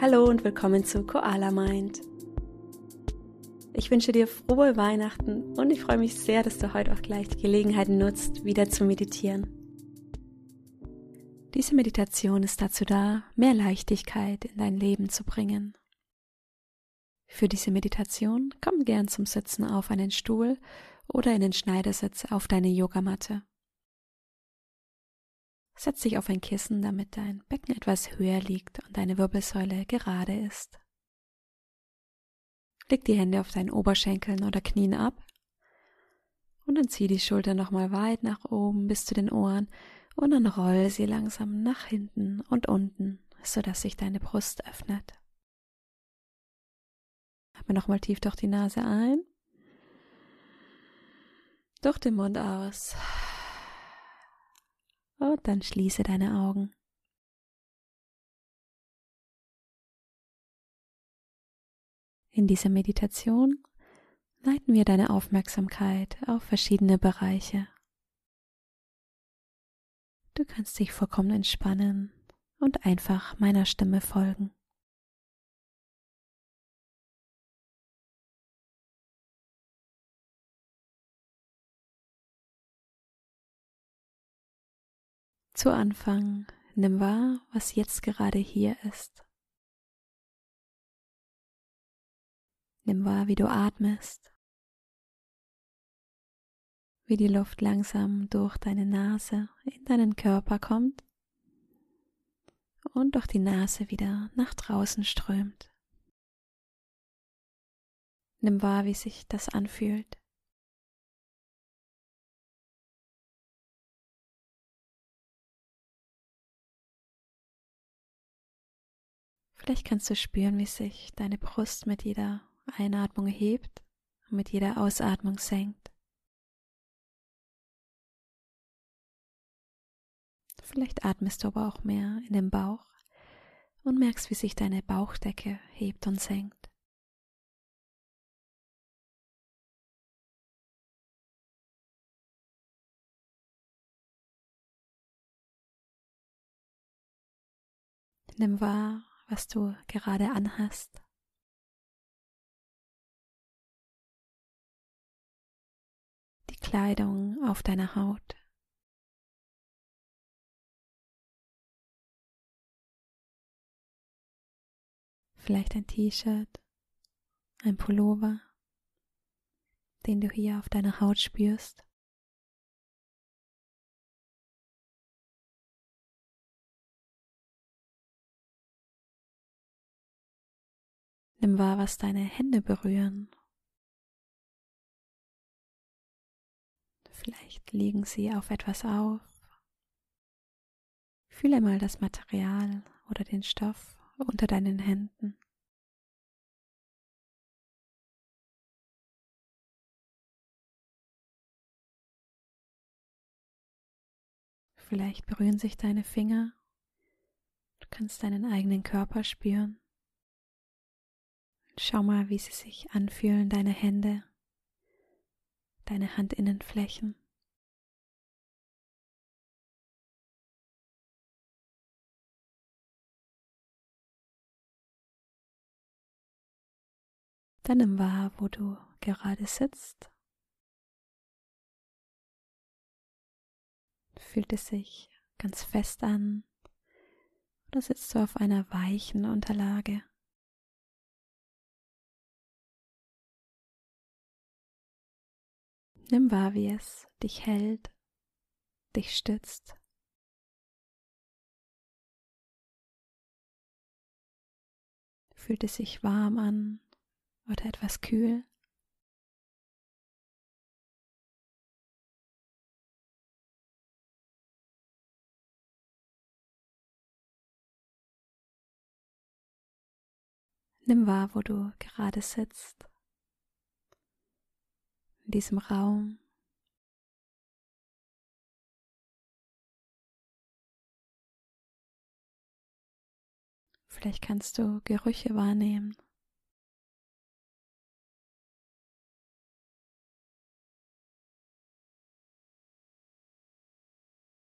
Hallo und willkommen zu Koala Mind. Ich wünsche dir frohe Weihnachten und ich freue mich sehr, dass du heute auch gleich die Gelegenheit nutzt, wieder zu meditieren. Diese Meditation ist dazu da, mehr Leichtigkeit in dein Leben zu bringen. Für diese Meditation komm gern zum Sitzen auf einen Stuhl oder in den Schneidersitz auf deine Yogamatte. Setz dich auf ein Kissen, damit dein Becken etwas höher liegt und deine Wirbelsäule gerade ist. Leg die Hände auf deinen Oberschenkeln oder Knien ab und dann zieh die Schultern nochmal weit nach oben bis zu den Ohren und dann roll sie langsam nach hinten und unten, sodass sich deine Brust öffnet. Atme nochmal tief durch die Nase ein, durch den Mund aus. Und dann schließe deine Augen. In dieser Meditation leiten wir deine Aufmerksamkeit auf verschiedene Bereiche. Du kannst dich vollkommen entspannen und einfach meiner Stimme folgen. Zu Anfang nimm wahr, was jetzt gerade hier ist. Nimm wahr, wie du atmest, wie die Luft langsam durch deine Nase in deinen Körper kommt und durch die Nase wieder nach draußen strömt. Nimm wahr, wie sich das anfühlt. Vielleicht kannst du spüren, wie sich deine Brust mit jeder Einatmung hebt und mit jeder Ausatmung senkt. Vielleicht atmest du aber auch mehr in den Bauch und merkst, wie sich deine Bauchdecke hebt und senkt. Nimm wahr, was du gerade anhast. Die Kleidung auf deiner Haut. Vielleicht ein T-Shirt, ein Pullover, den du hier auf deiner Haut spürst. Nimm wahr, was deine Hände berühren. Vielleicht liegen sie auf etwas auf. Fühle mal das Material oder den Stoff unter deinen Händen. Vielleicht berühren sich deine Finger. Du kannst deinen eigenen Körper spüren. Schau mal, wie sie sich anfühlen, deine Hände, deine Handinnenflächen. Dann nimm wahr, wo du gerade sitzt. Fühlt es sich ganz fest an oder sitzt du auf einer weichen Unterlage? Nimm wahr, wie es dich hält, dich stützt. Fühlt es sich warm an oder etwas kühl? Nimm wahr, wo du gerade sitzt in diesem Raum. Vielleicht kannst du Gerüche wahrnehmen.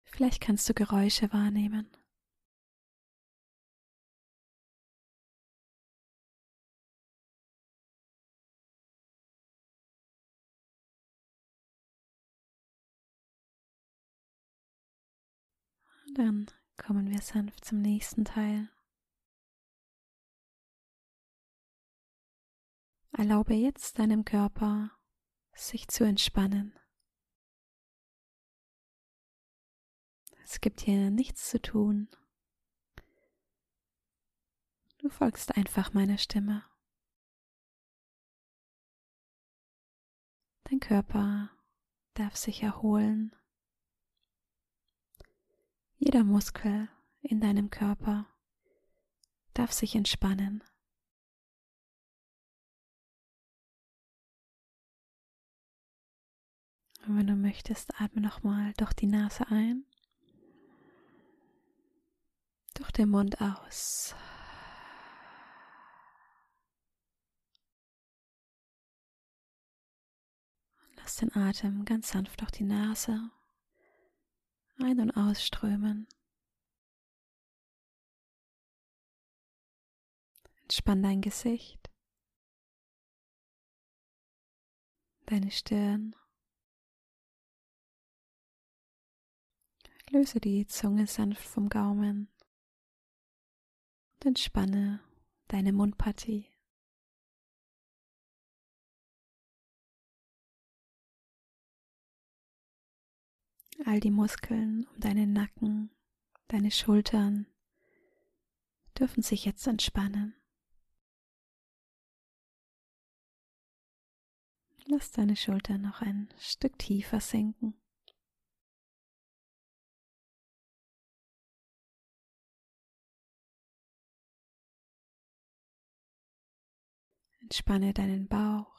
Vielleicht kannst du Geräusche wahrnehmen. Dann kommen wir sanft zum nächsten Teil. Erlaube jetzt deinem Körper, sich zu entspannen. Es gibt hier nichts zu tun. Du folgst einfach meiner Stimme. Dein Körper darf sich erholen. Jeder Muskel in deinem Körper darf sich entspannen. Und wenn du möchtest, atme nochmal durch die Nase ein, durch den Mund aus. Und lass den Atem ganz sanft durch die Nase ein- und ausströmen. Entspann dein Gesicht, deine Stirn. Löse die Zunge sanft vom Gaumen und entspanne deine Mundpartie. All die Muskeln um deinen Nacken, deine Schultern dürfen sich jetzt entspannen. Lass deine Schultern noch ein Stück tiefer sinken. Entspanne deinen Bauch.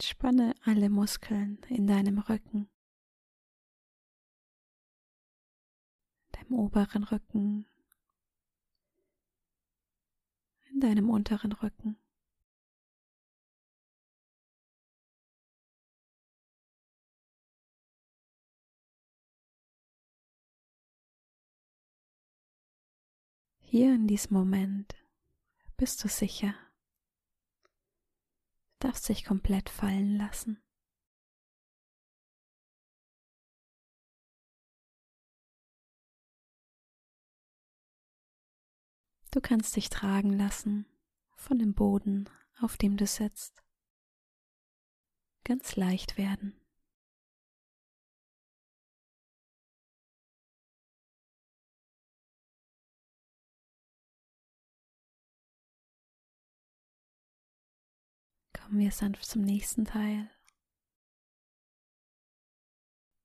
Entspanne alle Muskeln in deinem Rücken, deinem oberen Rücken, in deinem unteren Rücken. Hier in diesem Moment bist du sicher, darfst dich komplett fallen lassen. Du kannst dich tragen lassen von dem Boden, auf dem du sitzt. Ganz leicht werden. Kommen wir sanft zum nächsten Teil.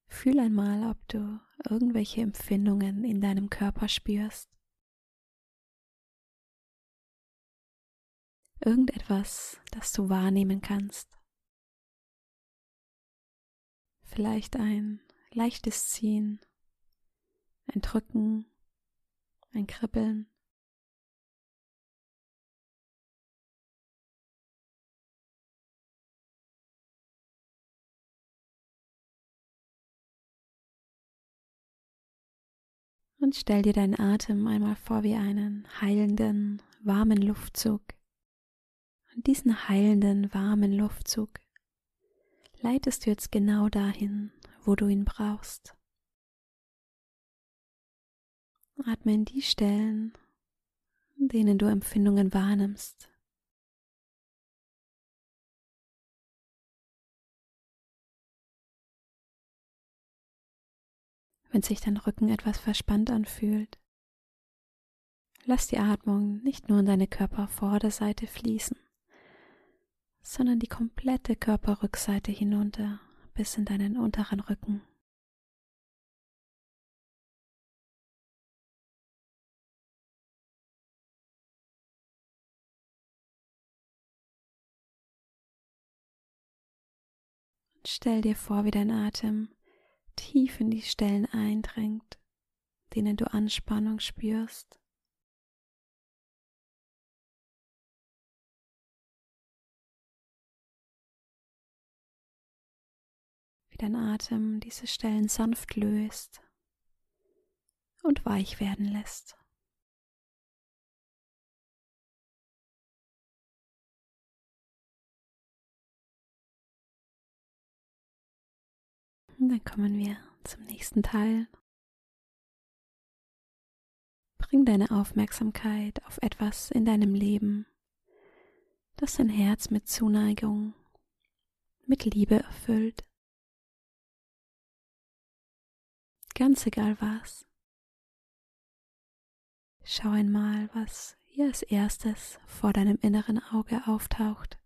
Fühl einmal, ob du irgendwelche Empfindungen in deinem Körper spürst. Irgendetwas, das du wahrnehmen kannst. Vielleicht ein leichtes Ziehen, ein Drücken, ein Kribbeln. Und stell dir deinen Atem einmal vor wie einen heilenden, warmen Luftzug. Und diesen heilenden, warmen Luftzug leitest du jetzt genau dahin, wo du ihn brauchst. Atme in die Stellen, in denen du Empfindungen wahrnimmst. Wenn sich dein Rücken etwas verspannt anfühlt. Lass die Atmung nicht nur in deine Körpervorderseite fließen, sondern die komplette Körperrückseite hinunter bis in deinen unteren Rücken. stell dir vor, wie dein Atem tief in die Stellen eindringt, denen du Anspannung spürst. Wie dein Atem diese Stellen sanft löst und weich werden lässt. Und dann kommen wir zum nächsten Teil. Bring deine Aufmerksamkeit auf etwas in deinem Leben, das dein Herz mit Zuneigung, mit Liebe erfüllt. Ganz egal was. Schau einmal, was hier als erstes vor deinem inneren Auge auftaucht.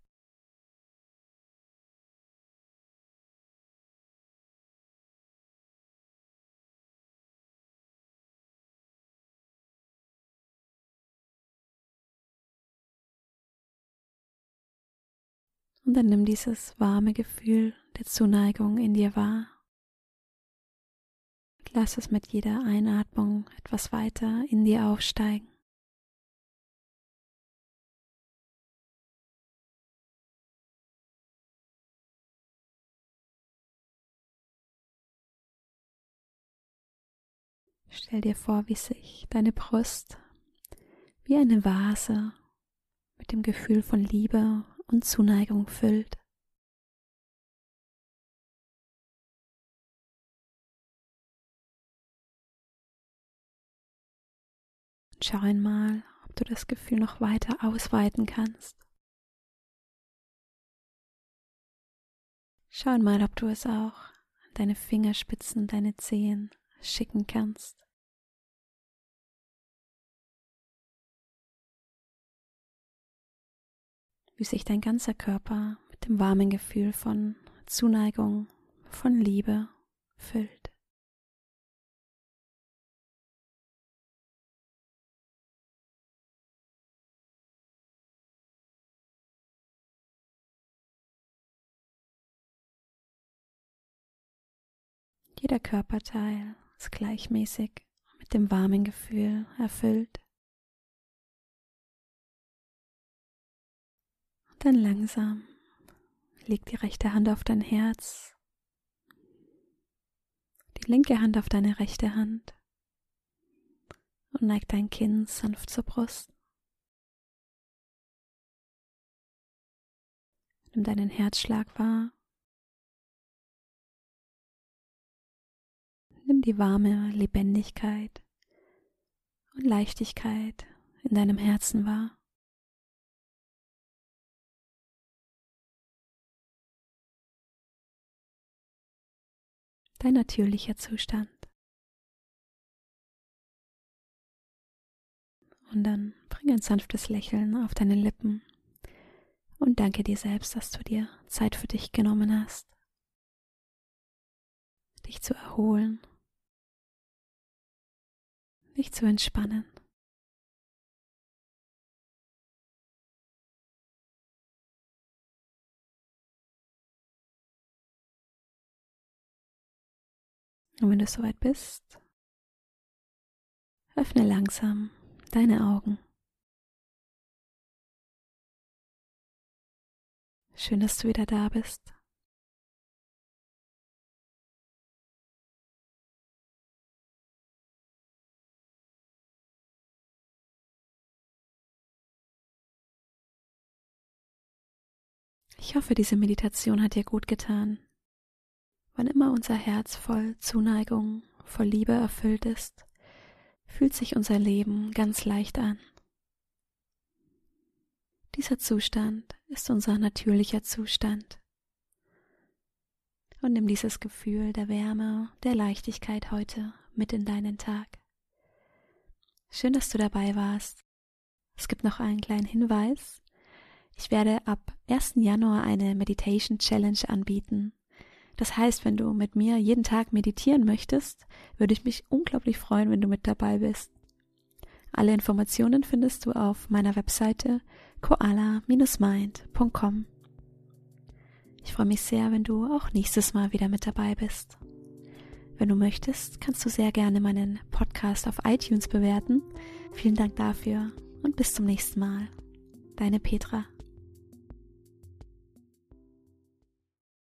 Und dann nimm dieses warme Gefühl der Zuneigung in dir wahr. Lass es mit jeder Einatmung etwas weiter in dir aufsteigen. Stell dir vor, wie sich deine Brust wie eine Vase mit dem Gefühl von Liebe und Zuneigung füllt. schau einmal, ob du das Gefühl noch weiter ausweiten kannst. Schau einmal, ob du es auch an deine Fingerspitzen, deine Zehen schicken kannst. Wie sich dein ganzer Körper mit dem warmen Gefühl von Zuneigung, von Liebe füllt. Jeder Körperteil ist gleichmäßig mit dem warmen Gefühl erfüllt. Dann langsam leg die rechte Hand auf dein Herz, die linke Hand auf deine rechte Hand und neig dein Kinn sanft zur Brust. Nimm deinen Herzschlag wahr. Nimm die warme Lebendigkeit und Leichtigkeit in deinem Herzen wahr. Dein natürlicher Zustand. Und dann bring ein sanftes Lächeln auf deine Lippen und danke dir selbst, dass du dir Zeit für dich genommen hast, dich zu erholen, dich zu entspannen. Und wenn du soweit bist, öffne langsam deine Augen. Schön, dass du wieder da bist. Ich hoffe, diese Meditation hat dir gut getan. Wann immer unser Herz voll Zuneigung, voll Liebe erfüllt ist, fühlt sich unser Leben ganz leicht an. Dieser Zustand ist unser natürlicher Zustand. Und nimm dieses Gefühl der Wärme, der Leichtigkeit heute mit in deinen Tag. Schön, dass du dabei warst. Es gibt noch einen kleinen Hinweis. Ich werde ab 1. Januar eine Meditation Challenge anbieten. Das heißt, wenn du mit mir jeden Tag meditieren möchtest, würde ich mich unglaublich freuen, wenn du mit dabei bist. Alle Informationen findest du auf meiner Webseite koala-mind.com. Ich freue mich sehr, wenn du auch nächstes Mal wieder mit dabei bist. Wenn du möchtest, kannst du sehr gerne meinen Podcast auf iTunes bewerten. Vielen Dank dafür und bis zum nächsten Mal. Deine Petra.